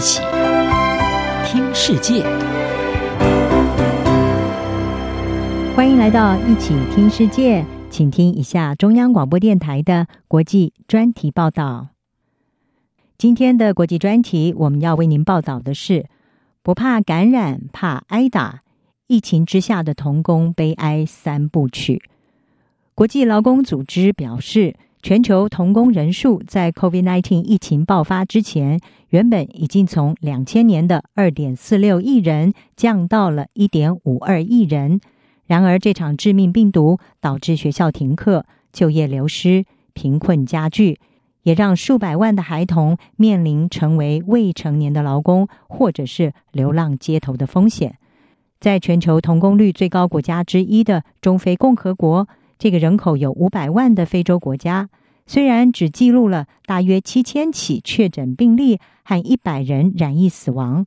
一起听世界，欢迎来到一起听世界，请听一下中央广播电台的国际专题报道。今天的国际专题，我们要为您报道的是：不怕感染，怕挨打，疫情之下的童工悲哀三部曲。国际劳工组织表示，全球童工人数在 COVID-19 疫情爆发之前，原本已经从两千年的二点四六亿人降到了一点五二亿人。然而，这场致命病毒导致学校停课、就业流失、贫困加剧，也让数百万的孩童面临成为未成年的劳工，或者是流浪街头的风险。在全球童工率最高国家之一的中非共和国。这个人口有五百万的非洲国家，虽然只记录了大约七千起确诊病例和一百人染疫死亡，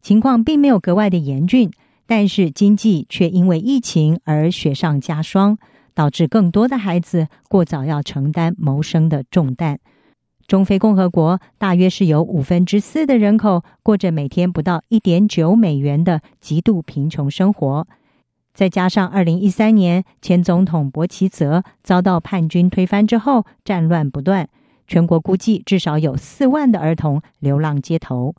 情况并没有格外的严峻，但是经济却因为疫情而雪上加霜，导致更多的孩子过早要承担谋生的重担。中非共和国大约是有五分之四的人口过着每天不到一点九美元的极度贫穷生活。再加上二零一三年前总统博奇泽遭到叛军推翻之后，战乱不断，全国估计至少有四万的儿童流浪街头。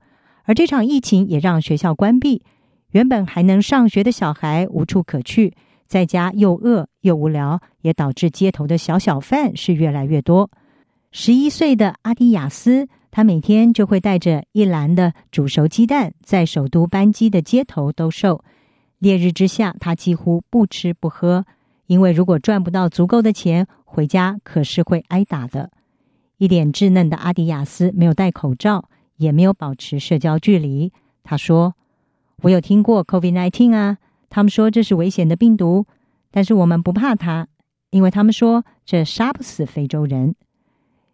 而这场疫情也让学校关闭，原本还能上学的小孩无处可去，在家又饿又无聊，也导致街头的小小贩是越来越多。十一岁的阿迪亚斯，他每天就会带着一篮的煮熟鸡蛋，在首都班机的街头兜售。烈日之下，他几乎不吃不喝，因为如果赚不到足够的钱，回家可是会挨打的。一脸稚嫩的阿迪亚斯没有戴口罩，也没有保持社交距离。他说：“我有听过 COVID-19 啊，他们说这是危险的病毒，但是我们不怕它，因为他们说这杀不死非洲人。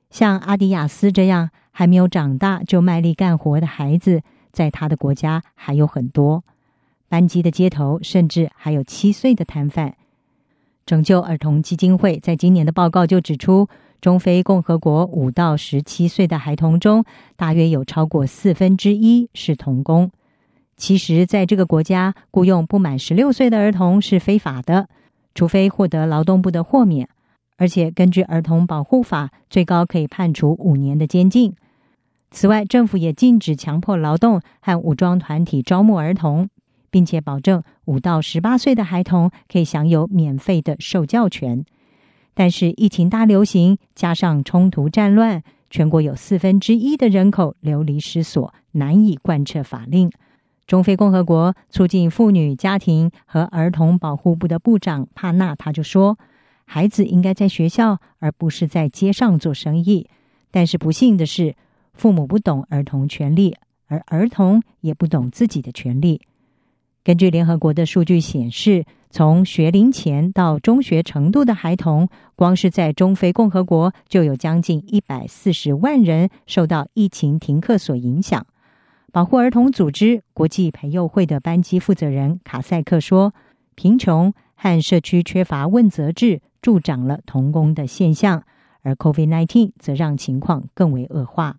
像阿迪亚斯这样还没有长大就卖力干活的孩子，在他的国家还有很多。”班机的街头，甚至还有七岁的摊贩。拯救儿童基金会在今年的报告就指出，中非共和国五到十七岁的孩童中，大约有超过四分之一是童工。其实，在这个国家，雇佣不满十六岁的儿童是非法的，除非获得劳动部的豁免。而且，根据儿童保护法，最高可以判处五年的监禁。此外，政府也禁止强迫劳动和武装团体招募儿童。并且保证五到十八岁的孩童可以享有免费的受教权，但是疫情大流行加上冲突战乱，全国有四分之一的人口流离失所，难以贯彻法令。中非共和国促进妇女、家庭和儿童保护部的部长帕纳他就说：“孩子应该在学校，而不是在街上做生意。”但是不幸的是，父母不懂儿童权利，而儿童也不懂自己的权利。根据联合国的数据显示，从学龄前到中学程度的孩童，光是在中非共和国就有将近一百四十万人受到疫情停课所影响。保护儿童组织国际培幼会的班级负责人卡塞克说：“贫穷和社区缺乏问责制助长了童工的现象，而 COVID-19 则让情况更为恶化。”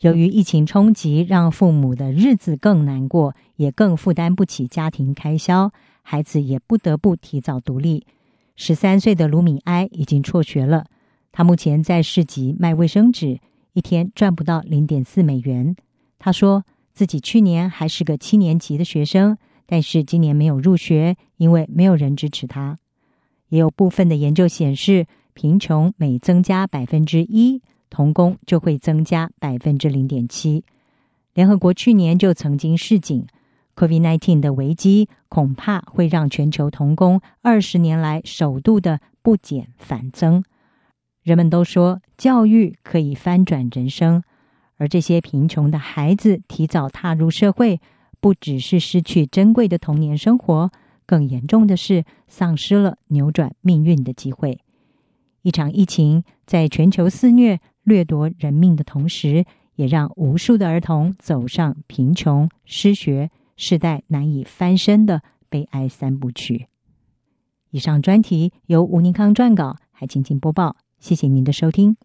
由于疫情冲击，让父母的日子更难过，也更负担不起家庭开销，孩子也不得不提早独立。十三岁的卢米埃已经辍学了，他目前在市集卖卫生纸，一天赚不到零点四美元。他说自己去年还是个七年级的学生，但是今年没有入学，因为没有人支持他。也有部分的研究显示，贫穷每增加百分之一，童工就会增加百分之零点七。联合国去年就曾经示警，COVID-19 的危机恐怕会让全球童工二十年来首度的不减反增。人们都说教育可以翻转人生，而这些贫穷的孩子提早踏入社会，不只是失去珍贵的童年生活，更严重的是丧失了扭转命运的机会。一场疫情在全球肆虐。掠夺人命的同时，也让无数的儿童走上贫穷、失学、世代难以翻身的悲哀三部曲。以上专题由吴宁康撰稿，还请播报。谢谢您的收听。